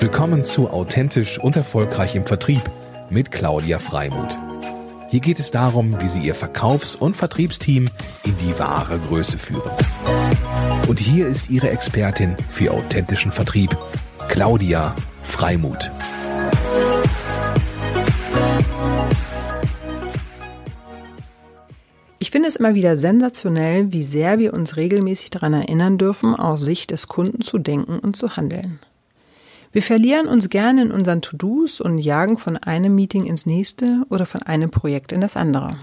Willkommen zu Authentisch und Erfolgreich im Vertrieb mit Claudia Freimuth. Hier geht es darum, wie Sie Ihr Verkaufs- und Vertriebsteam in die wahre Größe führen. Und hier ist Ihre Expertin für authentischen Vertrieb, Claudia Freimuth. Ich finde es immer wieder sensationell, wie sehr wir uns regelmäßig daran erinnern dürfen, aus Sicht des Kunden zu denken und zu handeln. Wir verlieren uns gerne in unseren To-Dos und jagen von einem Meeting ins nächste oder von einem Projekt in das andere.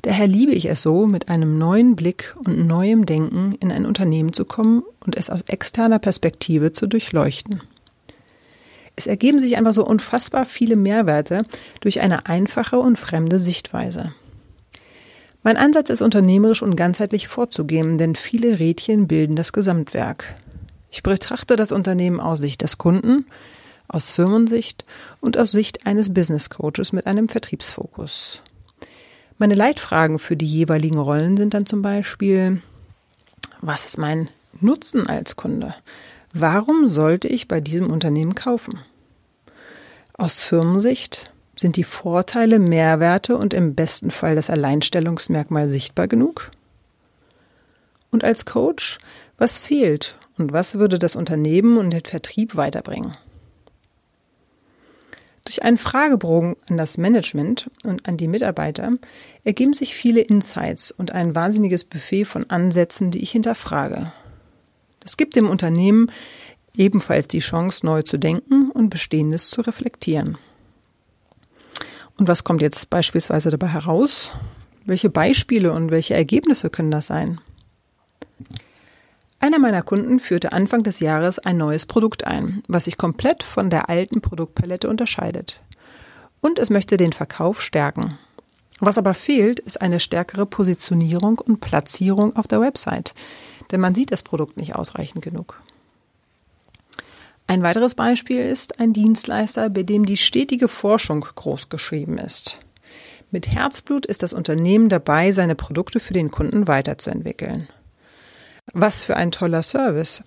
Daher liebe ich es so, mit einem neuen Blick und neuem Denken in ein Unternehmen zu kommen und es aus externer Perspektive zu durchleuchten. Es ergeben sich einfach so unfassbar viele Mehrwerte durch eine einfache und fremde Sichtweise. Mein Ansatz ist unternehmerisch und ganzheitlich vorzugehen, denn viele Rädchen bilden das Gesamtwerk. Ich betrachte das Unternehmen aus Sicht des Kunden, aus Firmensicht und aus Sicht eines Business Coaches mit einem Vertriebsfokus. Meine Leitfragen für die jeweiligen Rollen sind dann zum Beispiel, was ist mein Nutzen als Kunde? Warum sollte ich bei diesem Unternehmen kaufen? Aus Firmensicht sind die Vorteile, Mehrwerte und im besten Fall das Alleinstellungsmerkmal sichtbar genug? Und als Coach, was fehlt und was würde das Unternehmen und den Vertrieb weiterbringen? Durch einen Fragebogen an das Management und an die Mitarbeiter ergeben sich viele Insights und ein wahnsinniges Buffet von Ansätzen, die ich hinterfrage. Das gibt dem Unternehmen ebenfalls die Chance, neu zu denken und Bestehendes zu reflektieren. Und was kommt jetzt beispielsweise dabei heraus? Welche Beispiele und welche Ergebnisse können das sein? Einer meiner Kunden führte Anfang des Jahres ein neues Produkt ein, was sich komplett von der alten Produktpalette unterscheidet. Und es möchte den Verkauf stärken. Was aber fehlt, ist eine stärkere Positionierung und Platzierung auf der Website, denn man sieht das Produkt nicht ausreichend genug. Ein weiteres Beispiel ist ein Dienstleister, bei dem die stetige Forschung groß geschrieben ist. Mit Herzblut ist das Unternehmen dabei, seine Produkte für den Kunden weiterzuentwickeln. Was für ein toller Service.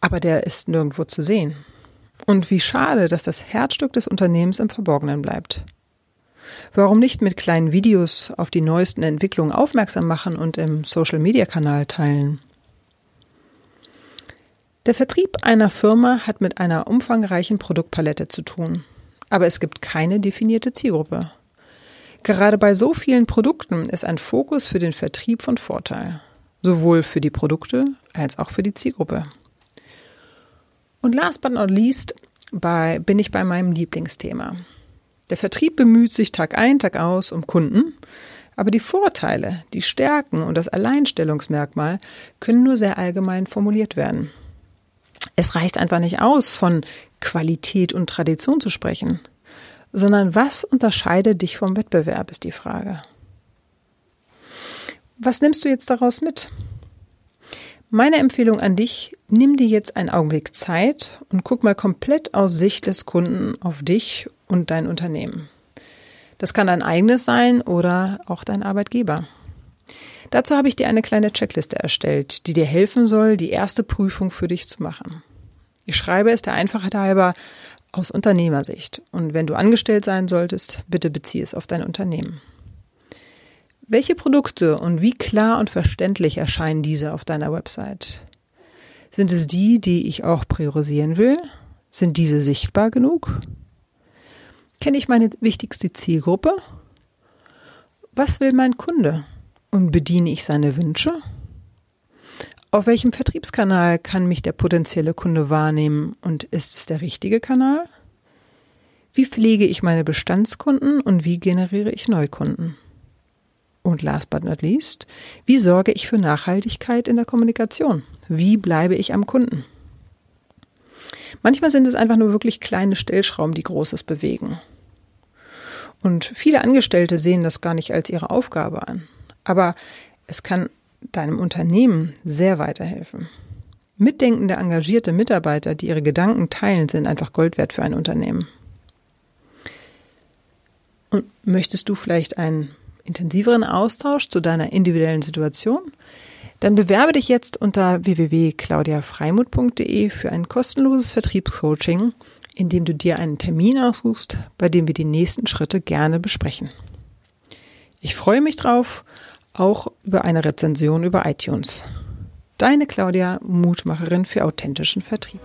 Aber der ist nirgendwo zu sehen. Und wie schade, dass das Herzstück des Unternehmens im Verborgenen bleibt. Warum nicht mit kleinen Videos auf die neuesten Entwicklungen aufmerksam machen und im Social-Media-Kanal teilen? Der Vertrieb einer Firma hat mit einer umfangreichen Produktpalette zu tun. Aber es gibt keine definierte Zielgruppe. Gerade bei so vielen Produkten ist ein Fokus für den Vertrieb von Vorteil sowohl für die Produkte als auch für die Zielgruppe. Und last but not least bei, bin ich bei meinem Lieblingsthema. Der Vertrieb bemüht sich Tag ein, Tag aus um Kunden, aber die Vorteile, die Stärken und das Alleinstellungsmerkmal können nur sehr allgemein formuliert werden. Es reicht einfach nicht aus, von Qualität und Tradition zu sprechen, sondern was unterscheidet dich vom Wettbewerb, ist die Frage. Was nimmst du jetzt daraus mit? Meine Empfehlung an dich, nimm dir jetzt einen Augenblick Zeit und guck mal komplett aus Sicht des Kunden auf dich und dein Unternehmen. Das kann dein eigenes sein oder auch dein Arbeitgeber. Dazu habe ich dir eine kleine Checkliste erstellt, die dir helfen soll, die erste Prüfung für dich zu machen. Ich schreibe es der Einfachheit halber aus Unternehmersicht. Und wenn du angestellt sein solltest, bitte beziehe es auf dein Unternehmen. Welche Produkte und wie klar und verständlich erscheinen diese auf deiner Website? Sind es die, die ich auch priorisieren will? Sind diese sichtbar genug? Kenne ich meine wichtigste Zielgruppe? Was will mein Kunde? Und bediene ich seine Wünsche? Auf welchem Vertriebskanal kann mich der potenzielle Kunde wahrnehmen und ist es der richtige Kanal? Wie pflege ich meine Bestandskunden und wie generiere ich Neukunden? Und last but not least, wie sorge ich für Nachhaltigkeit in der Kommunikation? Wie bleibe ich am Kunden? Manchmal sind es einfach nur wirklich kleine Stellschrauben, die Großes bewegen. Und viele Angestellte sehen das gar nicht als ihre Aufgabe an. Aber es kann deinem Unternehmen sehr weiterhelfen. Mitdenkende, engagierte Mitarbeiter, die ihre Gedanken teilen, sind einfach Gold wert für ein Unternehmen. Und möchtest du vielleicht einen intensiveren Austausch zu deiner individuellen Situation, Dann bewerbe dich jetzt unter www.claudiafreimut.de für ein kostenloses Vertriebscoaching, in dem du dir einen Termin aussuchst, bei dem wir die nächsten Schritte gerne besprechen. Ich freue mich drauf, auch über eine Rezension über iTunes. Deine Claudia, Mutmacherin für authentischen Vertrieb.